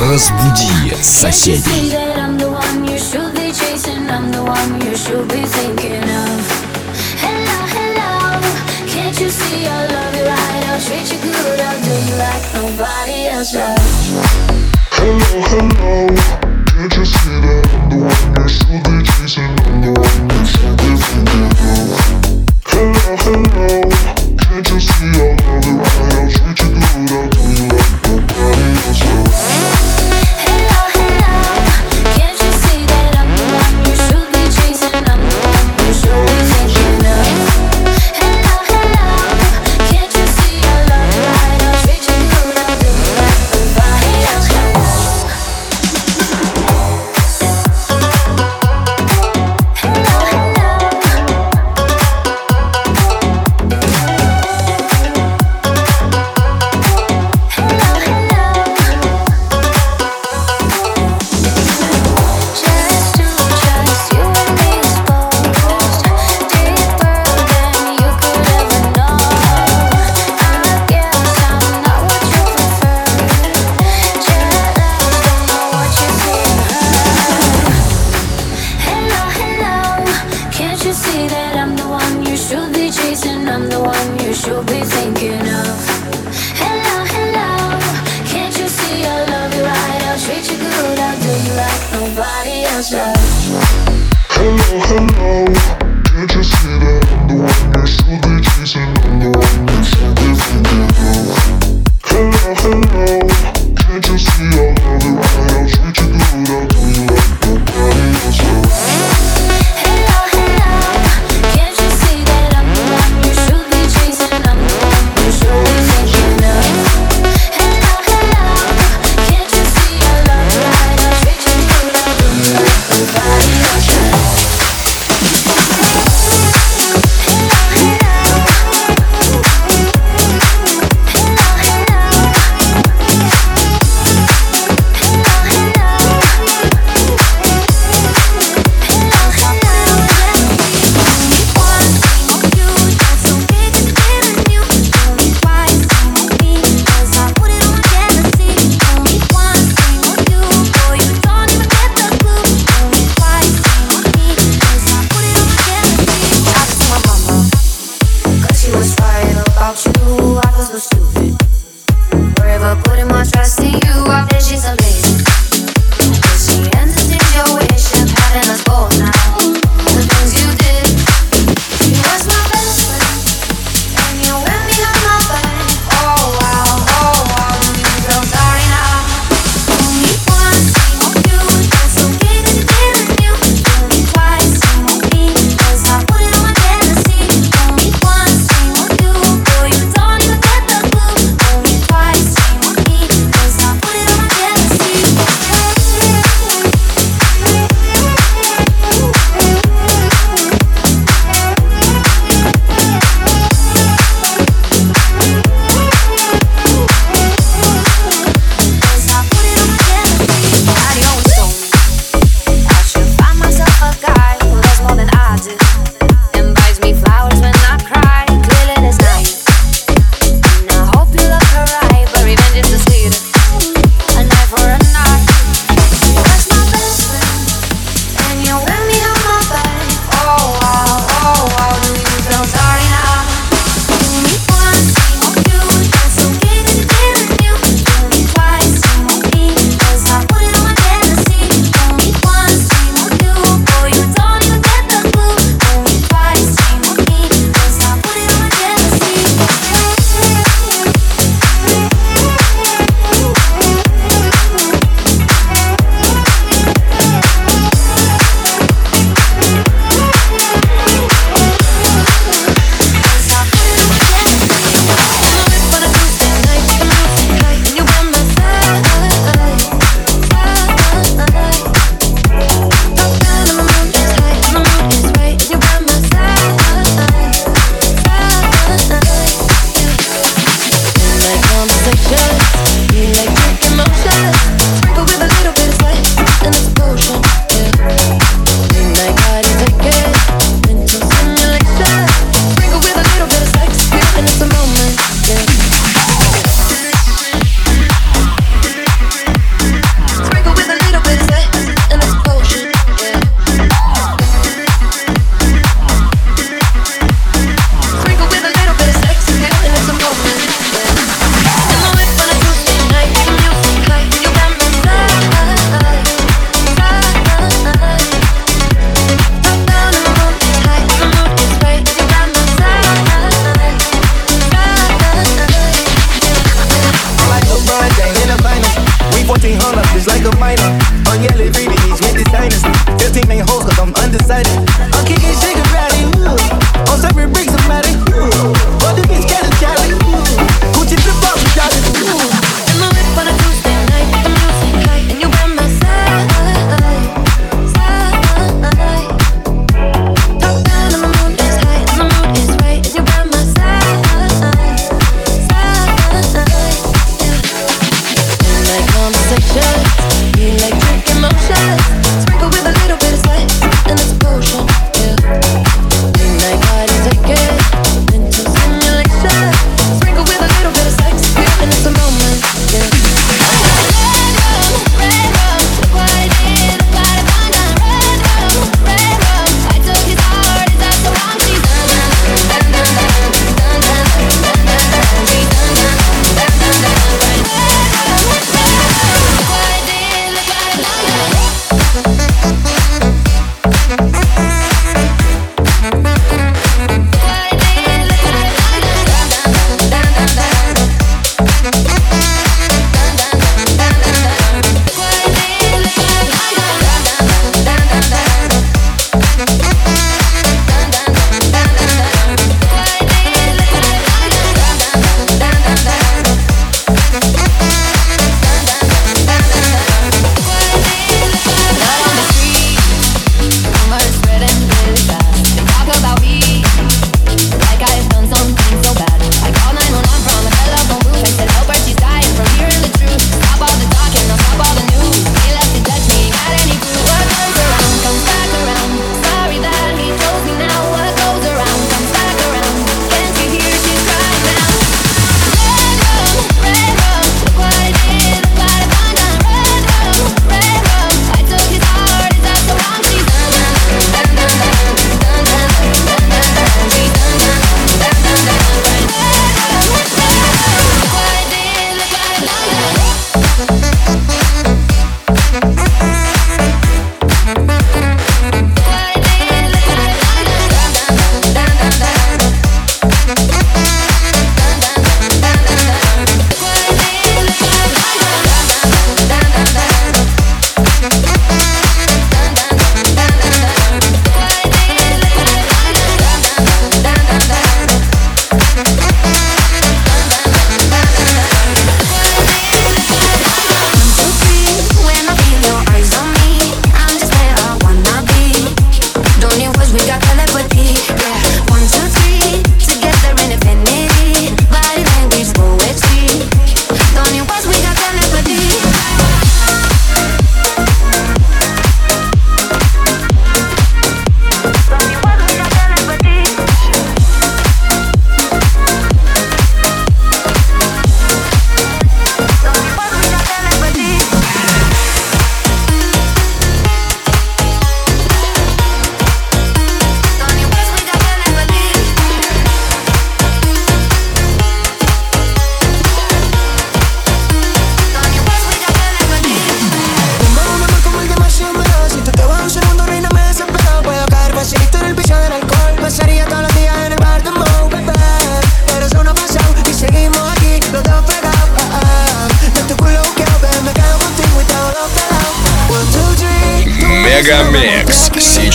Разбуди соседей. Hello, hello.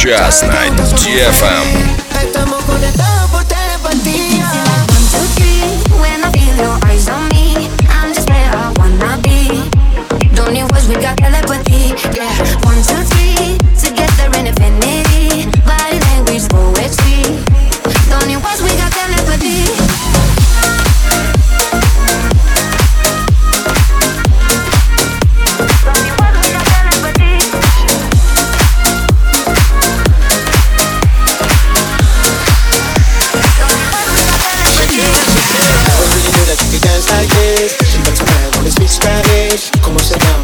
сейчас на DFM. cómo se.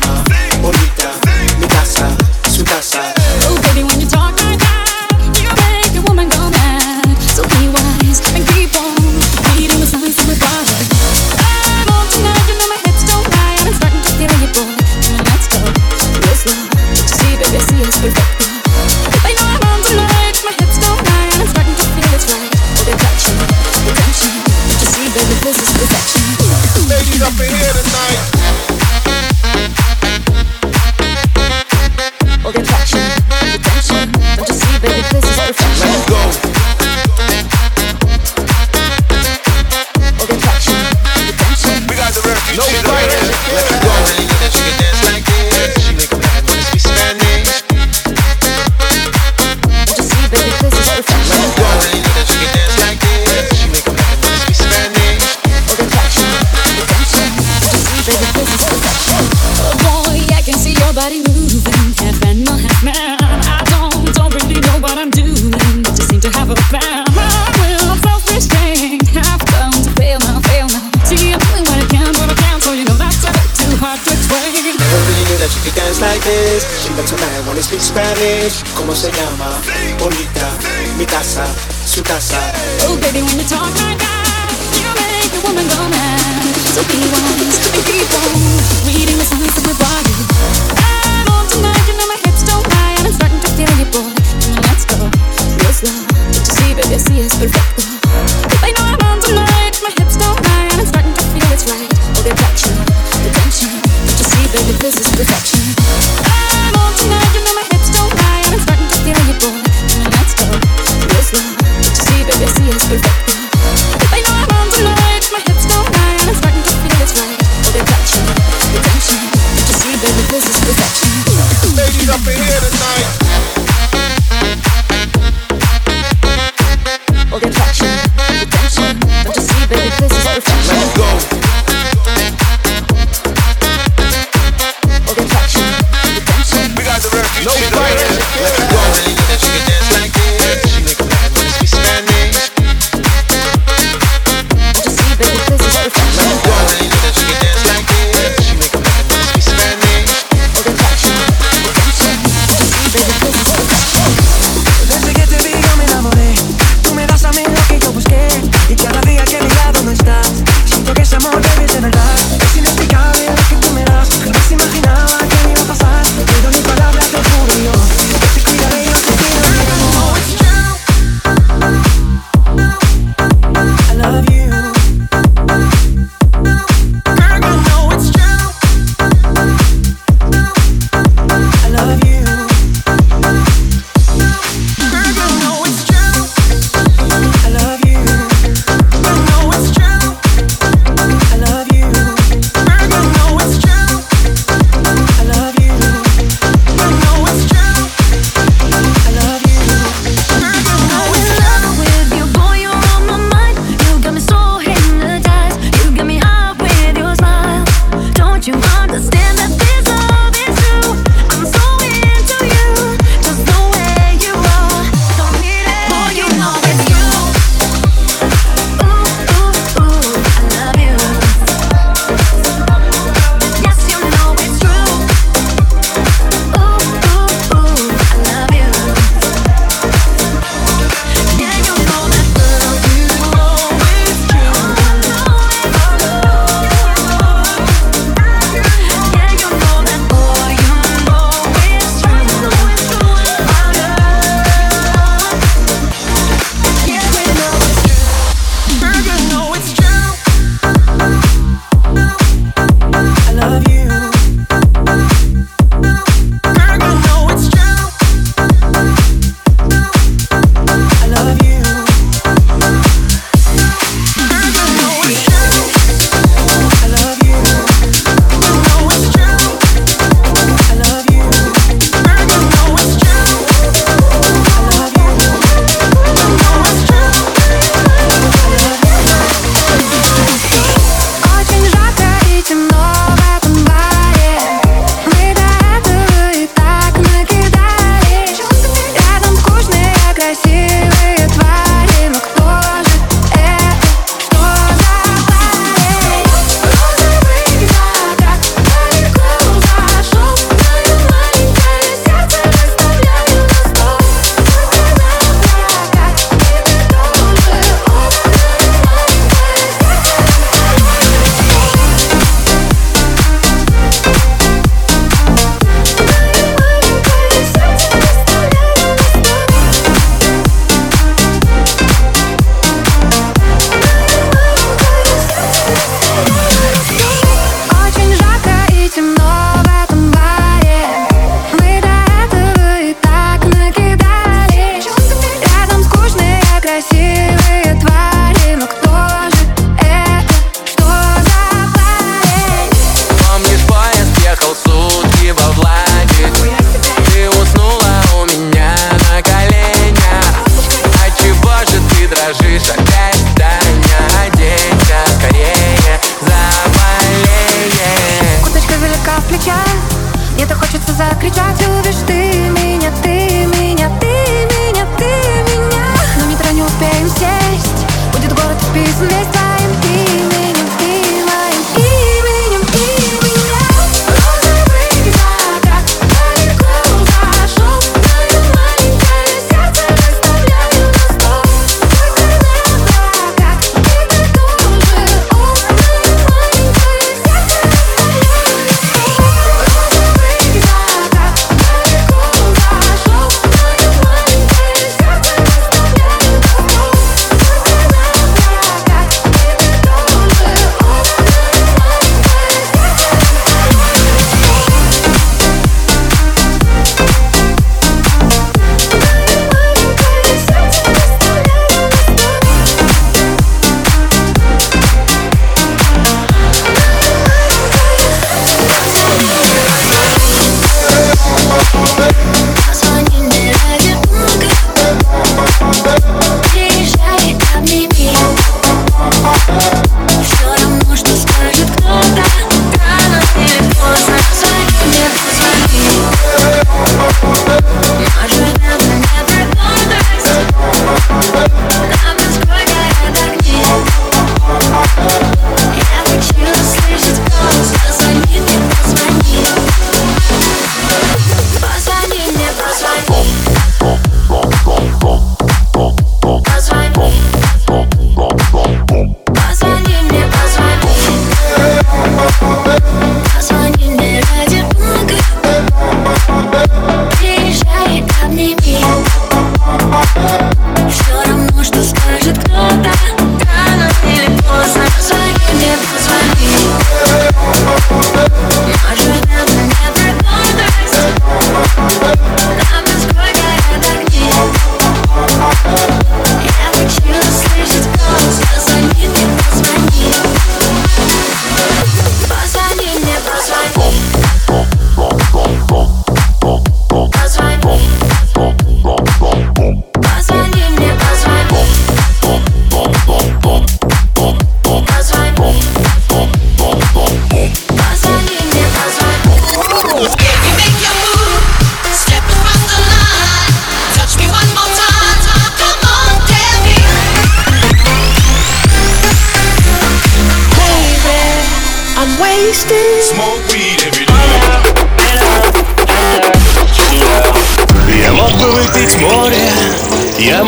frases. She doesn't mind when speak Spanish. ¿Cómo se llama? Bonita. Mi casa. Su casa. Oh, baby, when you talk like that, you make a woman go mad. So be wise and keep on reading the signs of your body. I'm on tonight, you know my hips don't lie, and I'm starting to feel you, boy. Come on, let's go. Real slow. Don't you see, baby, see, it's perfecto. I know I'm on tonight, my hips don't lie, and I'm starting to feel it's right. Oh, the attraction baby, this is perfection. I'm